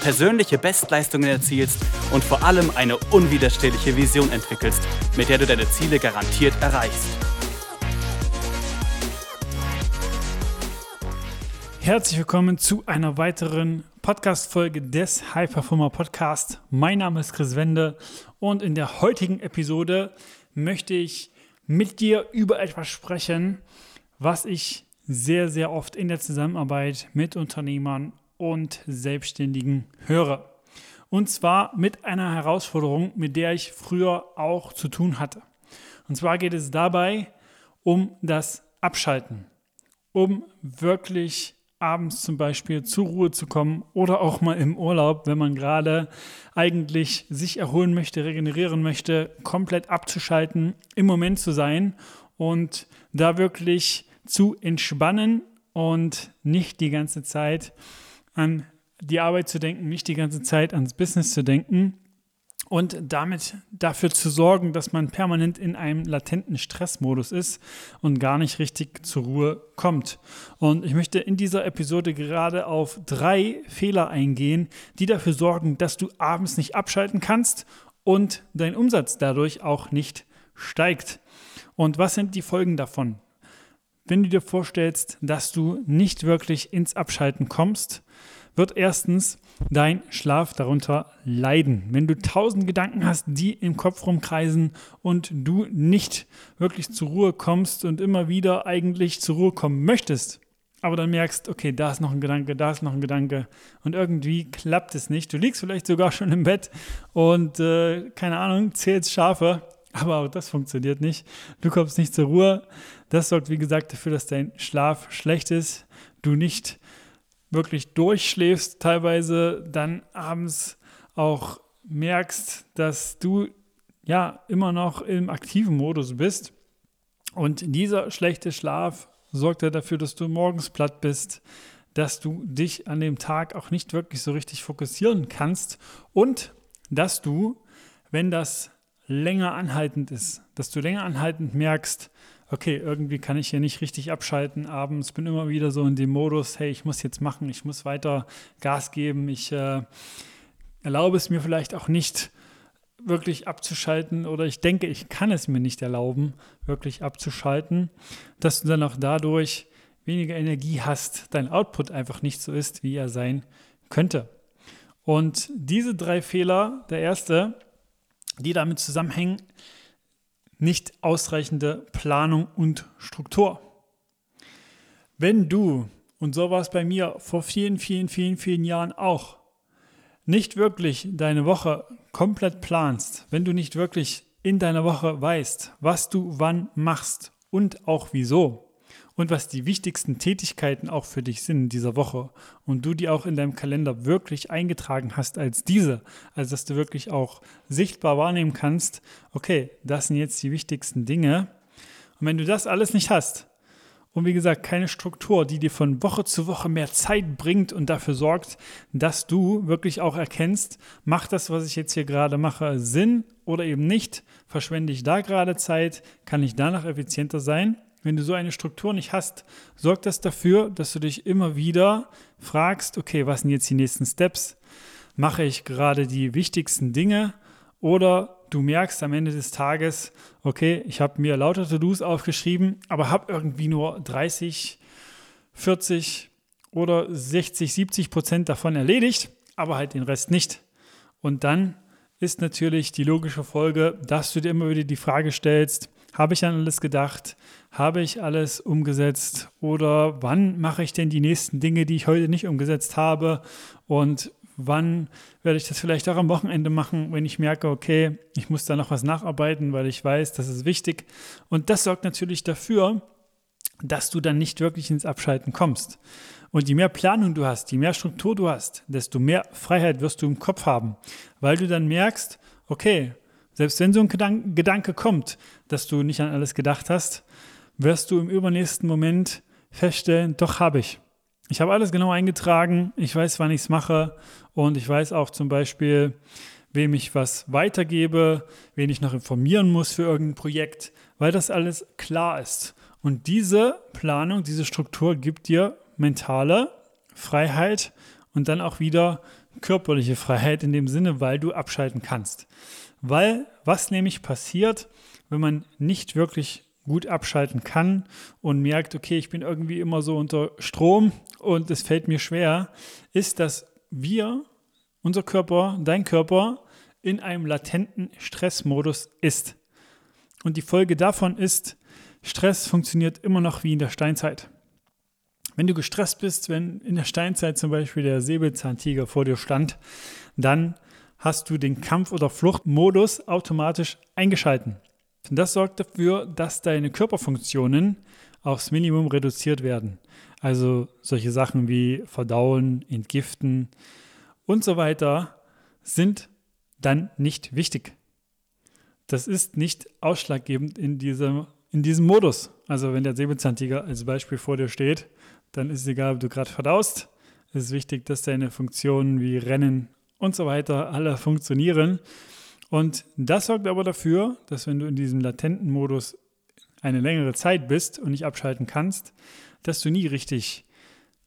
persönliche Bestleistungen erzielst und vor allem eine unwiderstehliche Vision entwickelst, mit der du deine Ziele garantiert erreichst. Herzlich willkommen zu einer weiteren Podcast-Folge des High Performer Podcast. Mein Name ist Chris Wende und in der heutigen Episode möchte ich mit dir über etwas sprechen, was ich sehr, sehr oft in der Zusammenarbeit mit Unternehmern und Selbstständigen höre. Und zwar mit einer Herausforderung, mit der ich früher auch zu tun hatte. Und zwar geht es dabei um das Abschalten, um wirklich abends zum Beispiel zur Ruhe zu kommen oder auch mal im Urlaub, wenn man gerade eigentlich sich erholen möchte, regenerieren möchte, komplett abzuschalten, im Moment zu sein und da wirklich zu entspannen und nicht die ganze Zeit an die Arbeit zu denken, nicht die ganze Zeit ans Business zu denken und damit dafür zu sorgen, dass man permanent in einem latenten Stressmodus ist und gar nicht richtig zur Ruhe kommt. Und ich möchte in dieser Episode gerade auf drei Fehler eingehen, die dafür sorgen, dass du abends nicht abschalten kannst und dein Umsatz dadurch auch nicht steigt. Und was sind die Folgen davon? Wenn du dir vorstellst, dass du nicht wirklich ins Abschalten kommst, wird erstens dein Schlaf darunter leiden. Wenn du tausend Gedanken hast, die im Kopf rumkreisen und du nicht wirklich zur Ruhe kommst und immer wieder eigentlich zur Ruhe kommen möchtest, aber dann merkst, okay, da ist noch ein Gedanke, da ist noch ein Gedanke und irgendwie klappt es nicht. Du liegst vielleicht sogar schon im Bett und äh, keine Ahnung, zählst Schafe, aber auch das funktioniert nicht. Du kommst nicht zur Ruhe. Das sorgt, wie gesagt, dafür, dass dein Schlaf schlecht ist, du nicht wirklich durchschläfst, teilweise dann abends auch merkst, dass du ja immer noch im aktiven Modus bist. Und dieser schlechte Schlaf sorgt ja dafür, dass du morgens platt bist, dass du dich an dem Tag auch nicht wirklich so richtig fokussieren kannst und dass du, wenn das länger anhaltend ist, dass du länger anhaltend merkst, okay, irgendwie kann ich hier nicht richtig abschalten abends, bin immer wieder so in dem Modus, hey, ich muss jetzt machen, ich muss weiter Gas geben, ich äh, erlaube es mir vielleicht auch nicht wirklich abzuschalten oder ich denke, ich kann es mir nicht erlauben, wirklich abzuschalten, dass du dann auch dadurch weniger Energie hast, dein Output einfach nicht so ist, wie er sein könnte. Und diese drei Fehler, der erste, die damit zusammenhängen, nicht ausreichende Planung und Struktur. Wenn du, und so war es bei mir vor vielen, vielen, vielen, vielen Jahren auch, nicht wirklich deine Woche komplett planst, wenn du nicht wirklich in deiner Woche weißt, was du wann machst und auch wieso, und was die wichtigsten Tätigkeiten auch für dich sind in dieser Woche und du die auch in deinem Kalender wirklich eingetragen hast als diese, also dass du wirklich auch sichtbar wahrnehmen kannst, okay, das sind jetzt die wichtigsten Dinge. Und wenn du das alles nicht hast und wie gesagt keine Struktur, die dir von Woche zu Woche mehr Zeit bringt und dafür sorgt, dass du wirklich auch erkennst, macht das, was ich jetzt hier gerade mache, Sinn oder eben nicht? Verschwende ich da gerade Zeit? Kann ich danach effizienter sein? Wenn du so eine Struktur nicht hast, sorgt das dafür, dass du dich immer wieder fragst, okay, was sind jetzt die nächsten Steps? Mache ich gerade die wichtigsten Dinge? Oder du merkst am Ende des Tages, okay, ich habe mir lauter To-Dos aufgeschrieben, aber habe irgendwie nur 30, 40 oder 60, 70 Prozent davon erledigt, aber halt den Rest nicht. Und dann ist natürlich die logische Folge, dass du dir immer wieder die Frage stellst, habe ich an alles gedacht? Habe ich alles umgesetzt? Oder wann mache ich denn die nächsten Dinge, die ich heute nicht umgesetzt habe? Und wann werde ich das vielleicht auch am Wochenende machen, wenn ich merke, okay, ich muss da noch was nacharbeiten, weil ich weiß, das ist wichtig. Und das sorgt natürlich dafür, dass du dann nicht wirklich ins Abschalten kommst. Und je mehr Planung du hast, je mehr Struktur du hast, desto mehr Freiheit wirst du im Kopf haben, weil du dann merkst, okay, Selbst wenn so ein Gedanke kommt, dass du nicht an alles gedacht hast, wirst du im übernächsten Moment feststellen, doch habe ich. Ich habe alles genau eingetragen, ich weiß, wann ich es mache und ich weiß auch zum Beispiel, wem ich was weitergebe, wen ich noch informieren muss für irgendein Projekt, weil das alles klar ist. Und diese Planung, diese Struktur gibt dir mentale Freiheit und dann auch wieder körperliche Freiheit in dem Sinne, weil du abschalten kannst. Weil was nämlich passiert, wenn man nicht wirklich gut abschalten kann und merkt, okay, ich bin irgendwie immer so unter Strom und es fällt mir schwer, ist, dass wir, unser Körper, dein Körper, in einem latenten Stressmodus ist. Und die Folge davon ist, Stress funktioniert immer noch wie in der Steinzeit. Wenn du gestresst bist, wenn in der Steinzeit zum Beispiel der Säbelzahntiger vor dir stand, dann hast du den Kampf- oder Fluchtmodus automatisch eingeschalten. Das sorgt dafür, dass deine Körperfunktionen aufs Minimum reduziert werden. Also solche Sachen wie Verdauen, Entgiften und so weiter sind dann nicht wichtig. Das ist nicht ausschlaggebend in diesem, in diesem Modus. Also wenn der Säbelzahntiger als Beispiel vor dir steht, dann ist es egal, ob du gerade verdaust. Es ist wichtig, dass deine Funktionen wie Rennen und so weiter alle funktionieren. Und das sorgt aber dafür, dass wenn du in diesem latenten Modus eine längere Zeit bist und nicht abschalten kannst, dass du nie richtig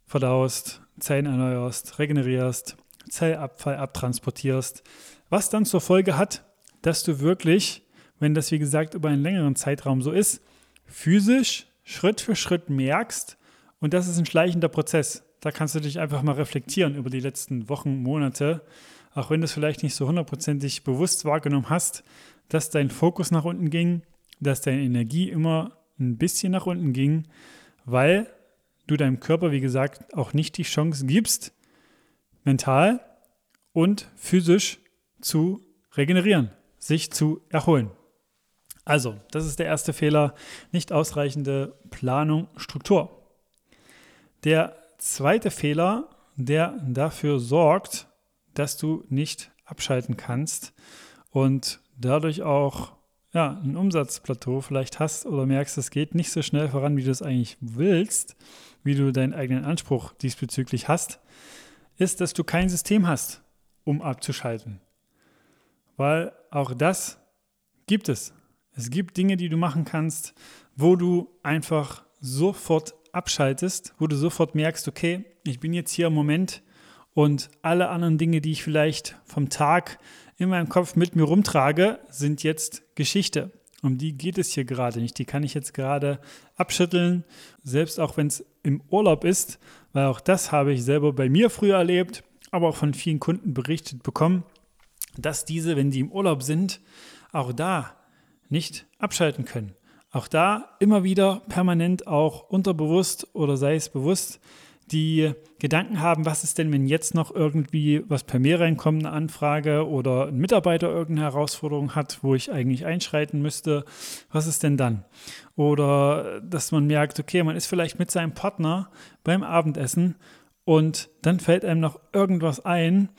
verdaust, Zellen erneuerst, regenerierst, Zellabfall abtransportierst, was dann zur Folge hat, dass du wirklich, wenn das wie gesagt über einen längeren Zeitraum so ist, physisch Schritt für Schritt merkst, und das ist ein schleichender Prozess. Da kannst du dich einfach mal reflektieren über die letzten Wochen, Monate, auch wenn du es vielleicht nicht so hundertprozentig bewusst wahrgenommen hast, dass dein Fokus nach unten ging, dass deine Energie immer ein bisschen nach unten ging, weil du deinem Körper, wie gesagt, auch nicht die Chance gibst, mental und physisch zu regenerieren, sich zu erholen. Also, das ist der erste Fehler, nicht ausreichende Planung, Struktur. Der zweite Fehler, der dafür sorgt, dass du nicht abschalten kannst und dadurch auch ja, ein Umsatzplateau vielleicht hast oder merkst, es geht nicht so schnell voran, wie du es eigentlich willst, wie du deinen eigenen Anspruch diesbezüglich hast, ist, dass du kein System hast, um abzuschalten. Weil auch das gibt es. Es gibt Dinge, die du machen kannst, wo du einfach sofort abschaltest, wo du sofort merkst, okay, ich bin jetzt hier im Moment und alle anderen Dinge, die ich vielleicht vom Tag in meinem Kopf mit mir rumtrage, sind jetzt Geschichte. Um die geht es hier gerade nicht. Die kann ich jetzt gerade abschütteln, selbst auch wenn es im Urlaub ist, weil auch das habe ich selber bei mir früher erlebt, aber auch von vielen Kunden berichtet bekommen, dass diese, wenn die im Urlaub sind, auch da nicht abschalten können. Auch da immer wieder permanent auch unterbewusst oder sei es bewusst die Gedanken haben, was ist denn, wenn jetzt noch irgendwie was per Mail reinkommt, eine Anfrage oder ein Mitarbeiter irgendeine Herausforderung hat, wo ich eigentlich einschreiten müsste, was ist denn dann? Oder dass man merkt, okay, man ist vielleicht mit seinem Partner beim Abendessen und dann fällt einem noch irgendwas ein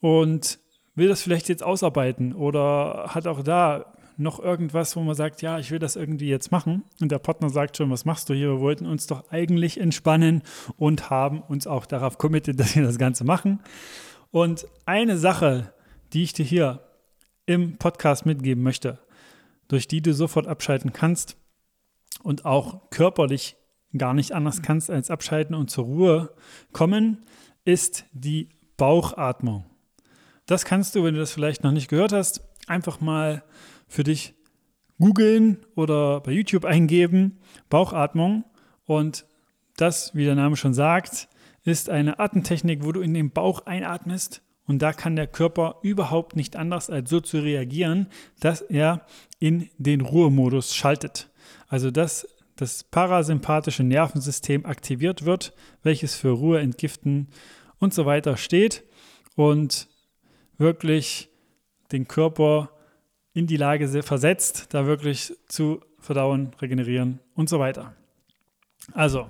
und will das vielleicht jetzt ausarbeiten oder hat auch da noch irgendwas, wo man sagt, ja, ich will das irgendwie jetzt machen. Und der Partner sagt schon, was machst du hier? Wir wollten uns doch eigentlich entspannen und haben uns auch darauf committed, dass wir das Ganze machen. Und eine Sache, die ich dir hier im Podcast mitgeben möchte, durch die du sofort abschalten kannst und auch körperlich gar nicht anders kannst als abschalten und zur Ruhe kommen, ist die Bauchatmung. Das kannst du, wenn du das vielleicht noch nicht gehört hast, einfach mal für dich googeln oder bei YouTube eingeben, Bauchatmung. Und das, wie der Name schon sagt, ist eine Atemtechnik, wo du in den Bauch einatmest und da kann der Körper überhaupt nicht anders als so zu reagieren, dass er in den Ruhemodus schaltet. Also dass das parasympathische Nervensystem aktiviert wird, welches für Ruhe, Entgiften und so weiter steht und wirklich den Körper in die Lage versetzt, da wirklich zu verdauen, regenerieren und so weiter. Also,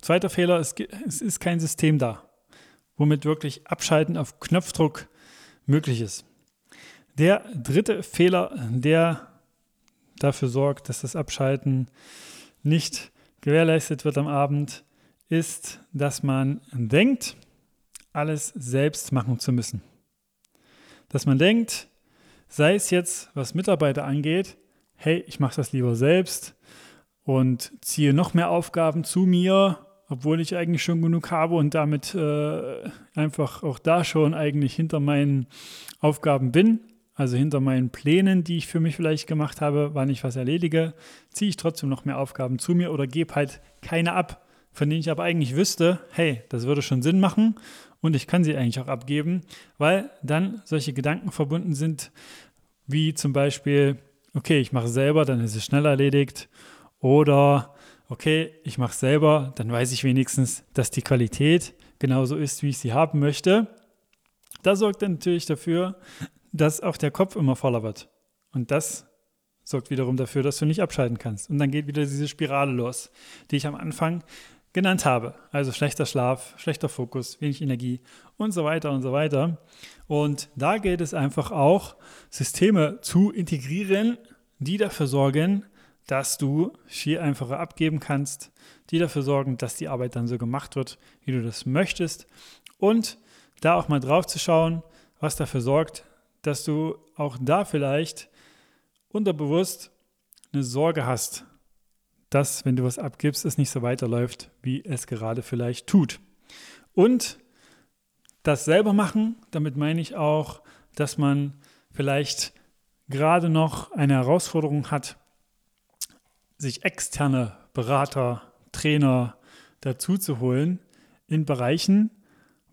zweiter Fehler, es, es ist kein System da, womit wirklich Abschalten auf Knopfdruck möglich ist. Der dritte Fehler, der dafür sorgt, dass das Abschalten nicht gewährleistet wird am Abend, ist, dass man denkt, alles selbst machen zu müssen. Dass man denkt, sei es jetzt, was Mitarbeiter angeht, hey, ich mache das lieber selbst und ziehe noch mehr Aufgaben zu mir, obwohl ich eigentlich schon genug habe und damit äh, einfach auch da schon eigentlich hinter meinen Aufgaben bin, also hinter meinen Plänen, die ich für mich vielleicht gemacht habe, wann ich was erledige, ziehe ich trotzdem noch mehr Aufgaben zu mir oder gebe halt keine ab, von denen ich aber eigentlich wüsste, hey, das würde schon Sinn machen und ich kann sie eigentlich auch abgeben, weil dann solche Gedanken verbunden sind, wie zum Beispiel, okay, ich mache selber, dann ist es schnell erledigt oder okay, ich mache selber, dann weiß ich wenigstens, dass die Qualität genauso ist, wie ich sie haben möchte. Das sorgt dann natürlich dafür, dass auch der Kopf immer voller wird. Und das sorgt wiederum dafür, dass du nicht abschalten kannst. Und dann geht wieder diese Spirale los, die ich am Anfang genannt habe. Also schlechter Schlaf, schlechter Fokus, wenig Energie und so weiter und so weiter. Und da gilt es einfach auch, Systeme zu integrieren, die dafür sorgen, dass du viel einfacher abgeben kannst, die dafür sorgen, dass die Arbeit dann so gemacht wird, wie du das möchtest. Und da auch mal drauf zu schauen, was dafür sorgt, dass du auch da vielleicht unterbewusst eine Sorge hast, dass, wenn du was abgibst, es nicht so weiterläuft, wie es gerade vielleicht tut. Und das selber machen, damit meine ich auch, dass man vielleicht gerade noch eine Herausforderung hat, sich externe Berater, Trainer dazu zu holen in Bereichen,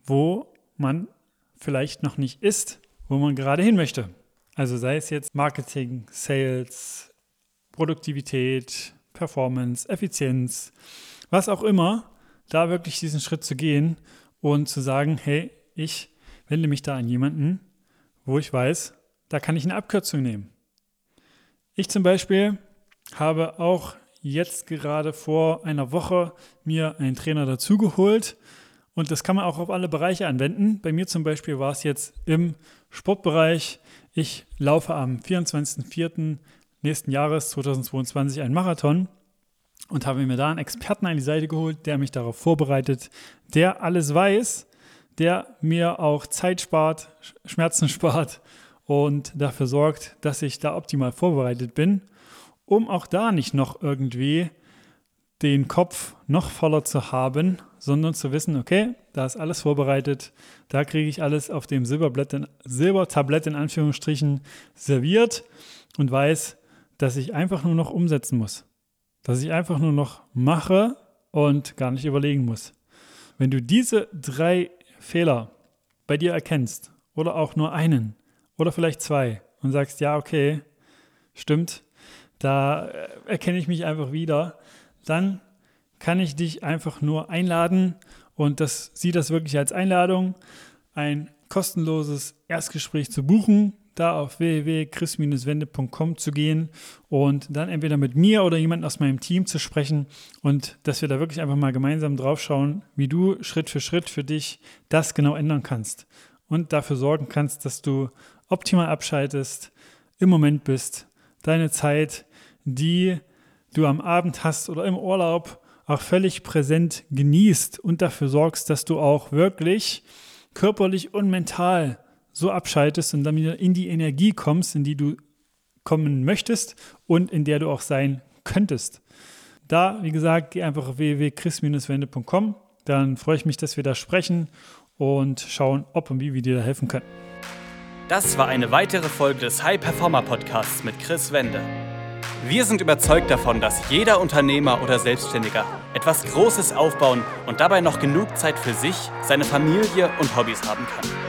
wo man vielleicht noch nicht ist, wo man gerade hin möchte. Also sei es jetzt Marketing, Sales, Produktivität, Performance, Effizienz, was auch immer, da wirklich diesen Schritt zu gehen und zu sagen, hey, ich wende mich da an jemanden, wo ich weiß, da kann ich eine Abkürzung nehmen. Ich zum Beispiel habe auch jetzt gerade vor einer Woche mir einen Trainer dazugeholt und das kann man auch auf alle Bereiche anwenden. Bei mir zum Beispiel war es jetzt im Sportbereich. Ich laufe am 24.04. nächsten Jahres 2022 einen Marathon und habe mir da einen Experten an die Seite geholt, der mich darauf vorbereitet, der alles weiß, der mir auch Zeit spart, Schmerzen spart und dafür sorgt, dass ich da optimal vorbereitet bin um auch da nicht noch irgendwie den Kopf noch voller zu haben, sondern zu wissen, okay, da ist alles vorbereitet, da kriege ich alles auf dem Silberblatt Silbertablett in Anführungsstrichen serviert und weiß, dass ich einfach nur noch umsetzen muss. Dass ich einfach nur noch mache und gar nicht überlegen muss. Wenn du diese drei Fehler bei dir erkennst oder auch nur einen oder vielleicht zwei und sagst, ja, okay, stimmt, da äh, erkenne ich mich einfach wieder, dann kann ich dich einfach nur einladen und das sieh das wirklich als Einladung, ein kostenloses Erstgespräch zu buchen, da auf www.chris-wende.com zu gehen und dann entweder mit mir oder jemand aus meinem Team zu sprechen und dass wir da wirklich einfach mal gemeinsam drauf schauen, wie du Schritt für Schritt für dich das genau ändern kannst und dafür sorgen kannst, dass du optimal abschaltest, im Moment bist, deine Zeit die du am Abend hast oder im Urlaub auch völlig präsent genießt und dafür sorgst, dass du auch wirklich körperlich und mental so abschaltest und dann wieder in die Energie kommst, in die du kommen möchtest und in der du auch sein könntest. Da, wie gesagt, geh einfach auf www.chris-wende.com. Dann freue ich mich, dass wir da sprechen und schauen, ob und wie wir dir da helfen können. Das war eine weitere Folge des High Performer Podcasts mit Chris Wende. Wir sind überzeugt davon, dass jeder Unternehmer oder Selbstständiger etwas Großes aufbauen und dabei noch genug Zeit für sich, seine Familie und Hobbys haben kann.